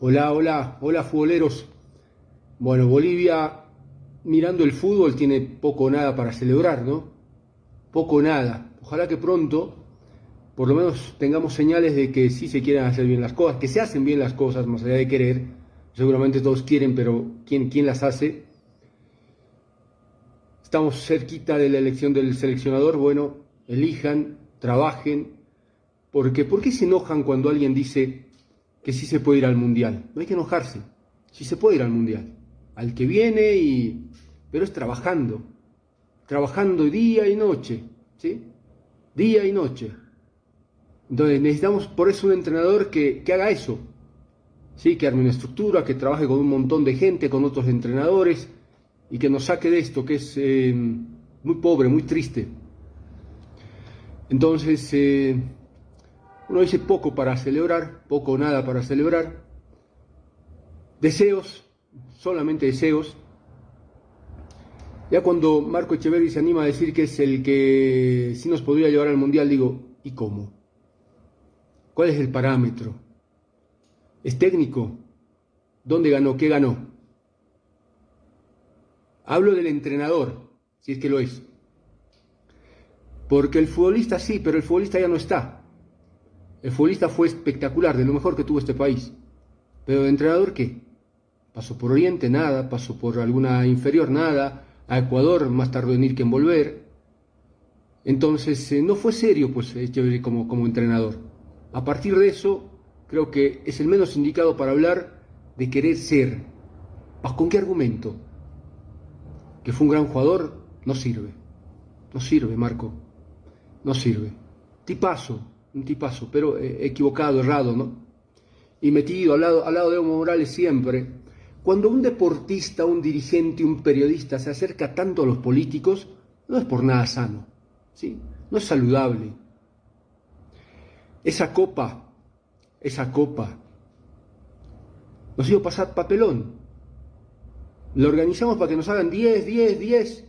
Hola, hola, hola futboleros. Bueno, Bolivia mirando el fútbol tiene poco o nada para celebrar, ¿no? Poco o nada. Ojalá que pronto por lo menos tengamos señales de que sí se quieren hacer bien las cosas, que se hacen bien las cosas más allá de querer. Seguramente todos quieren, pero ¿quién, quién las hace? Estamos cerquita de la elección del seleccionador. Bueno, elijan, trabajen. Porque, ¿Por qué se enojan cuando alguien dice que sí se puede ir al mundial. No hay que enojarse, sí se puede ir al mundial. Al que viene y... Pero es trabajando, trabajando día y noche, ¿sí? Día y noche. Entonces necesitamos por eso un entrenador que, haga eso, ¿sí? Que arme una estructura, que trabaje con un montón de gente, con otros entrenadores y que nos saque de esto que es eh, muy pobre, muy triste. Entonces, eh, uno dice poco para celebrar, poco o nada para celebrar. Deseos, solamente deseos. Ya cuando Marco Echeverri se anima a decir que es el que sí nos podría llevar al Mundial, digo, ¿y cómo? ¿Cuál es el parámetro? ¿Es técnico? ¿Dónde ganó? ¿Qué ganó? Hablo del entrenador, si es que lo es. Porque el futbolista sí, pero el futbolista ya no está. El futbolista fue espectacular, de lo mejor que tuvo este país. Pero de entrenador, ¿qué? Pasó por Oriente, nada. Pasó por alguna inferior, nada. A Ecuador, más tardó en ir que en volver. Entonces, eh, no fue serio, pues, como, como entrenador. A partir de eso, creo que es el menos indicado para hablar de querer ser. ¿Con qué argumento? Que fue un gran jugador, no sirve. No sirve, Marco. No sirve. Tipazo, un tipazo, pero eh, equivocado, errado, ¿no? Y metido al lado, al lado de Evo Morales siempre. Cuando un deportista, un dirigente, un periodista se acerca tanto a los políticos, no es por nada sano, ¿sí? No es saludable. Esa copa, esa copa, nos a pasar papelón. Lo organizamos para que nos hagan 10, 10, 10.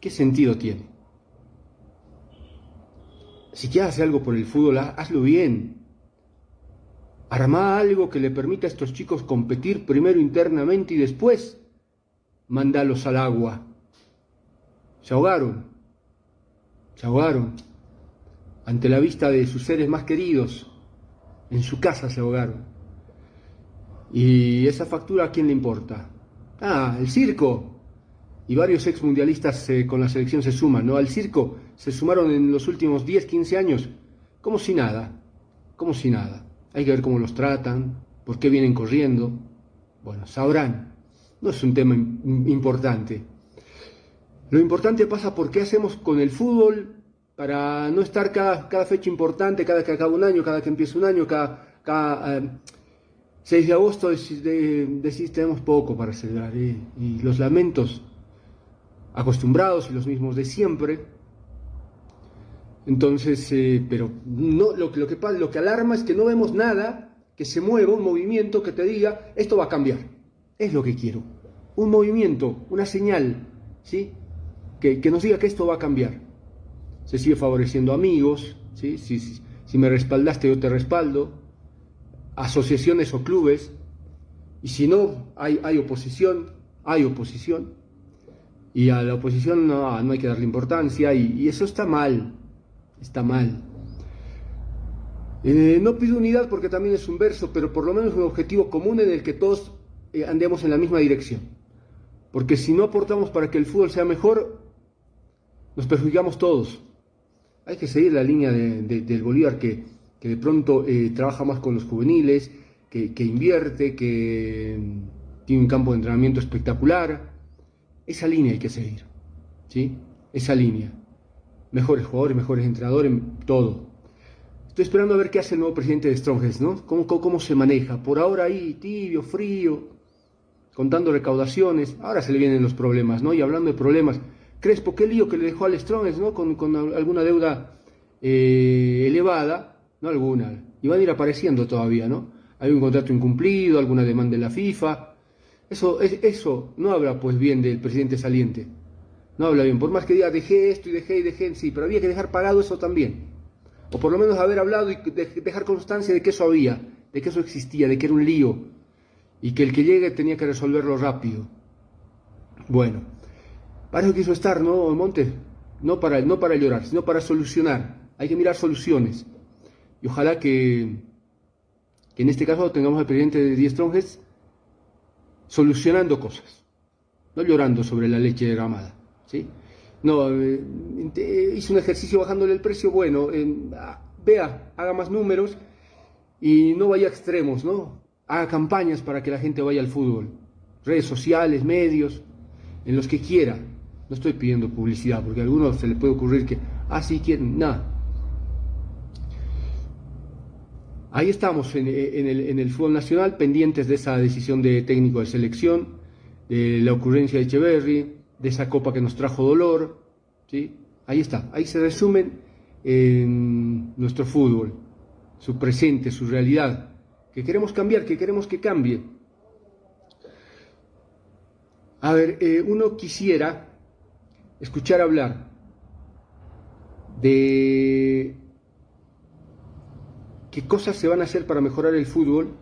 ¿Qué sentido tiene? Si quieres hacer algo por el fútbol, hazlo bien. Arma algo que le permita a estos chicos competir primero internamente y después mandalos al agua. Se ahogaron, se ahogaron ante la vista de sus seres más queridos. En su casa se ahogaron. ¿Y esa factura a quién le importa? Ah, el circo y varios ex mundialistas eh, con la selección se suman, ¿no? Al circo se sumaron en los últimos 10, 15 años, como si nada, como si nada. Hay que ver cómo los tratan, por qué vienen corriendo. Bueno, sabrán. No es un tema importante. Lo importante pasa por qué hacemos con el fútbol para no estar cada, cada fecha importante, cada que acaba un año, cada que empieza un año, cada, cada 6 eh, de agosto decís, tenemos poco para celebrar. ¿eh? Y los lamentos acostumbrados y los mismos de siempre. Entonces, eh, pero no, lo, lo, que, lo que alarma es que no vemos nada que se mueva, un movimiento que te diga, esto va a cambiar. Es lo que quiero. Un movimiento, una señal, ¿sí? Que, que nos diga que esto va a cambiar. Se sigue favoreciendo amigos, ¿sí? Si, si, si me respaldaste yo te respaldo, asociaciones o clubes, y si no hay, hay oposición, hay oposición, y a la oposición no, no hay que darle importancia y, eso está mal, está mal. Eh, no pido unidad porque también es un verso, pero por lo menos un objetivo común en el que todos eh, andemos en la misma dirección. Porque si no aportamos para que el fútbol sea mejor, nos perjudicamos todos. Hay que seguir la línea de, del Bolívar que, que de pronto eh, trabaja más con los juveniles, que, que invierte, que tiene un campo de entrenamiento espectacular, esa línea hay que seguir, ¿sí? Esa línea. Mejores jugadores, mejores entrenadores, todo. Estoy esperando a ver qué hace el nuevo presidente de Strongest, ¿no? ¿Cómo, se maneja? Por ahora ahí, tibio, frío, contando recaudaciones. Ahora se le vienen los problemas, ¿no? Y hablando de problemas, Crespo, qué lío que le dejó al Strongest, ¿no? Con, con alguna deuda eh, elevada, no alguna, y van a ir apareciendo todavía, ¿no? Hay un contrato incumplido, alguna demanda de la FIFA, eso, eso no habla pues bien del presidente saliente. No habla bien. Por más que diga dejé esto y dejé y dejé, sí, pero había que dejar pagado eso también. o por lo menos haber hablado y dejar constancia de que eso había, de que eso existía, de que era un lío, y que el que llegue tenía que resolverlo rápido. Bueno, para eso quiso estar, ¿no, Monte? No para, no para llorar, sino para solucionar. Hay que mirar soluciones. Y ojalá que, que en este caso tengamos al presidente de Diez Tronjes solucionando cosas, no llorando sobre la leche derramada. ¿Sí? No, eh, hizo un ejercicio bajándole el precio, bueno, ah, vea, haga más números y no vaya a extremos, ¿no? Haga campañas para que la gente vaya al fútbol, redes sociales, medios, en los que quiera. No estoy pidiendo publicidad, porque a algunos se les puede ocurrir que, ah, sí quieren, nada. Ahí estamos en, el, en, el, fútbol nacional, pendientes de esa decisión de técnico de selección, de la ocurrencia de Echeverry, de esa copa que nos trajo dolor. ¿sí? Ahí está, ahí se resumen en nuestro fútbol, su presente, su realidad, que queremos cambiar, que queremos que cambie. A ver, eh, uno quisiera escuchar hablar de qué cosas se van a hacer para mejorar el fútbol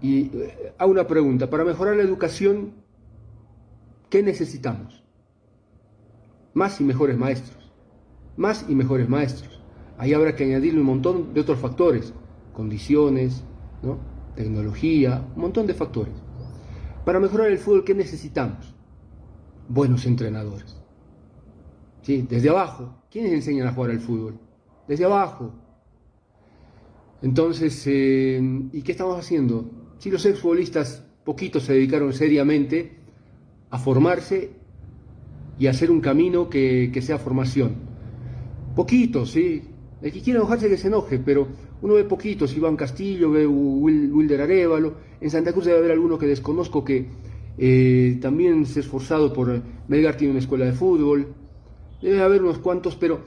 y eh, a una pregunta, para mejorar la educación, ¿Qué necesitamos? Más y mejores maestros. Más y mejores maestros. Ahí habrá que añadirle un montón de otros factores. Condiciones, ¿no? tecnología, un montón de factores. Para mejorar el fútbol, ¿qué necesitamos? Buenos entrenadores. ¿Sí? Desde abajo. ¿Quiénes enseñan a jugar al fútbol? Desde abajo. Entonces, eh, ¿y qué estamos haciendo? Si los exfutbolistas, poquitos se dedicaron seriamente a formarse y hacer un camino que, sea formación. Poquitos, ¿sí? El que quiera enojarse que se enoje, pero uno ve poquitos, Iván Castillo, ve Wilder Arevalo, en Santa Cruz debe haber alguno que desconozco que eh, también se ha esforzado por... Melgar tiene una escuela de fútbol, debe haber unos cuantos, pero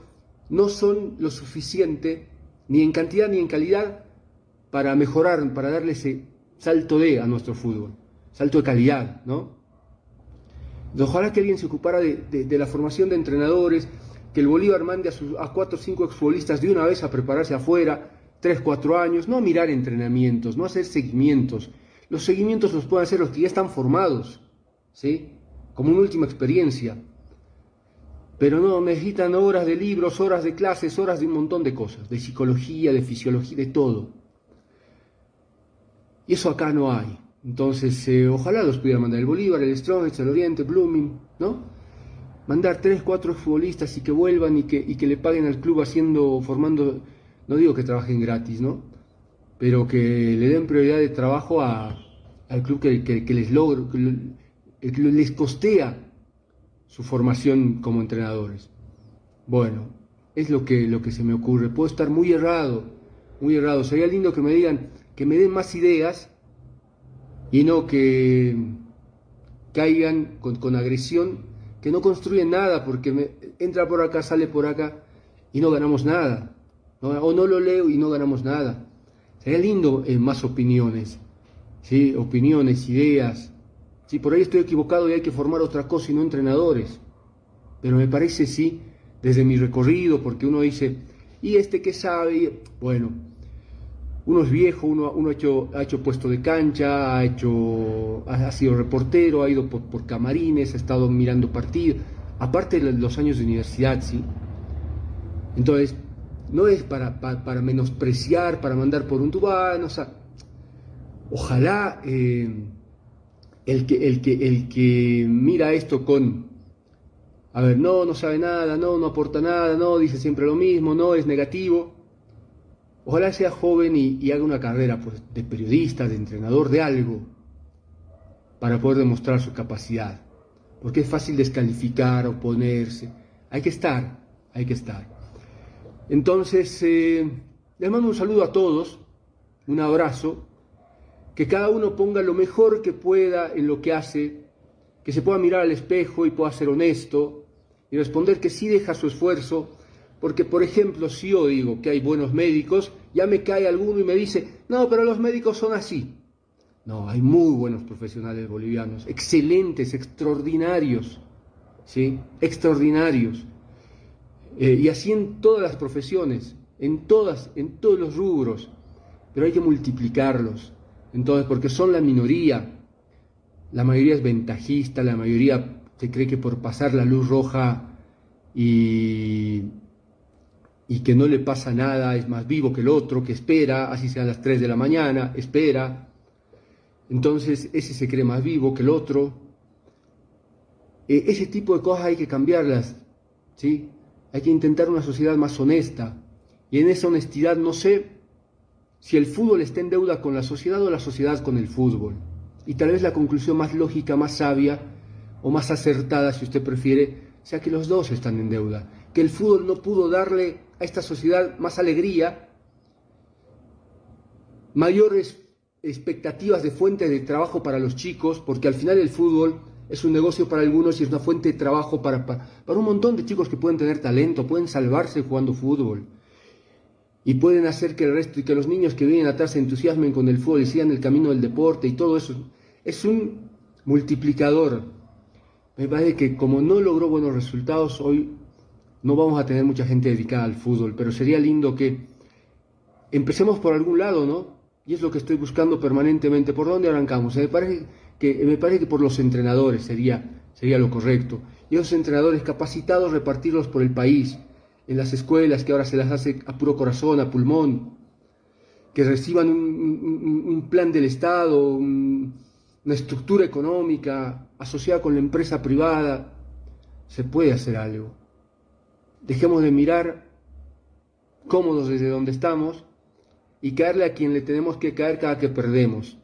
no son lo suficiente, ni en cantidad ni en calidad, para mejorar, para darle ese salto de a nuestro fútbol, salto de calidad, ¿no? Ojalá que alguien se ocupara de, la formación de entrenadores, que el Bolívar mande a, a cuatro o cinco exfutbolistas de una vez a prepararse afuera, tres, cuatro años, no a mirar entrenamientos, no hacer seguimientos. Los seguimientos los pueden hacer los que ya están formados, ¿sí? Como una última experiencia. Pero no, necesitan horas de libros, horas de clases, horas de un montón de cosas, de psicología, de fisiología, de todo. Y eso acá no hay. Entonces, eh, ojalá los pudiera mandar el Bolívar, el Strong, el Oriente, Blooming, ¿no? Mandar tres, cuatro futbolistas y que vuelvan y que, y que le paguen al club haciendo, formando, no digo que trabajen gratis, ¿no? Pero que le den prioridad de trabajo a, al club que, que, les logra, que les costea su formación como entrenadores. Bueno, es lo que, lo que se me ocurre. Puedo estar muy errado, muy errado. Sería lindo que me digan, que me den más ideas y no que caigan con, agresión, que no construyen nada porque me, entra por acá, sale por acá y no ganamos nada. O no lo leo y no ganamos nada. Sería lindo eh, más opiniones, ¿sí? opiniones, ideas. Sí, por ahí estoy equivocado y hay que formar otra cosa y no entrenadores. Pero me parece, sí, desde mi recorrido, porque uno dice, ¿y este qué sabe? Bueno, uno es viejo, uno, uno ha, hecho, ha hecho puesto de cancha, ha, hecho, ha, sido reportero, ha ido por, camarines, ha estado mirando partidos, aparte de los años de universidad, ¿sí? Entonces, no es para, para, menospreciar, para mandar por un tubano, o sea, ojalá eh, el, que, el, que, el que mira esto con, a ver, no, no sabe nada, no, no aporta nada, no, dice siempre lo mismo, no, es negativo, Ojalá sea joven y, haga una carrera pues, de periodista, de entrenador, de algo, para poder demostrar su capacidad. Porque es fácil descalificar, oponerse. Hay que estar, hay que estar. Entonces, eh, les mando un saludo a todos, un abrazo, que cada uno ponga lo mejor que pueda en lo que hace, que se pueda mirar al espejo y pueda ser honesto y responder que sí deja su esfuerzo porque, por ejemplo, si yo digo que hay buenos médicos, ya me cae alguno y me dice, no, pero los médicos son así. No, hay muy buenos profesionales bolivianos, excelentes, extraordinarios, ¿sí? Extraordinarios. Eh, y así en todas las profesiones. en todas, en todos los rubros, pero hay que multiplicarlos. Entonces, porque son la minoría, la mayoría es ventajista, la mayoría se cree que por pasar la luz roja y, y que no le pasa nada es más vivo que el otro, que espera, así sean las 3 de la mañana, espera. Entonces, ese se cree más vivo que el otro. E, ese tipo de cosas hay que cambiarlas, ¿sí? Hay que intentar una sociedad más honesta. Y en esa honestidad no sé si el fútbol está en deuda con la sociedad o la sociedad con el fútbol. Y tal vez la conclusión más lógica, más sabia o más acertada, si usted prefiere, sea que los dos están en deuda. Que el fútbol no pudo darle a esta sociedad más alegría, mayores expectativas de fuente de trabajo para los chicos, porque al final el fútbol es un negocio para algunos y es una fuente de trabajo para, para, un montón de chicos que pueden tener talento, pueden salvarse jugando fútbol y pueden hacer que el resto y que los niños que vienen atrás se entusiasmen con el fútbol y sigan el camino del deporte y todo eso. Es un multiplicador. Me parece que como no logró buenos resultados, hoy no vamos a tener mucha gente dedicada al fútbol, pero sería lindo que empecemos por algún lado, ¿no? Y es lo que estoy buscando permanentemente. ¿Por dónde arrancamos? Me parece que, me parece que por los entrenadores sería, sería lo correcto. Y esos entrenadores capacitados repartirlos por el país, en las escuelas que ahora se las hace a puro corazón, a pulmón, que reciban un, plan del Estado, una estructura económica asociada con la empresa privada. Se puede hacer algo. Dejemos de mirar cómodos desde donde estamos y caerle a quien le tenemos que caer cada que perdemos.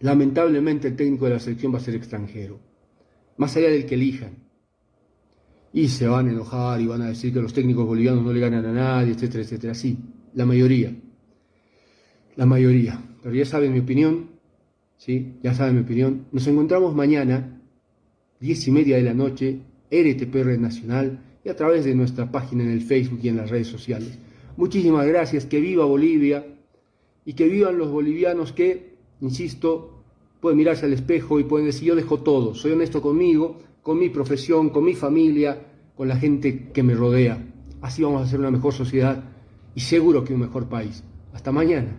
Lamentablemente el técnico de la selección va a ser extranjero, más allá del que elijan. Y se van a enojar y van a decir que los técnicos bolivianos no le ganan a nadie, etcétera, etcétera. Sí, la mayoría. La mayoría. Pero ya saben mi opinión, ¿sí? Ya saben mi opinión. Nos encontramos mañana, diez y media de la noche, RTPR Nacional y a través de nuestra página en el Facebook y en las redes sociales. Muchísimas gracias, que viva Bolivia y que vivan los bolivianos que, insisto, pueden mirarse al espejo y pueden decir yo dejo todo, soy honesto conmigo, con mi profesión, con mi familia, con la gente que me rodea. Así vamos a hacer una mejor sociedad y seguro que un mejor país. Hasta mañana.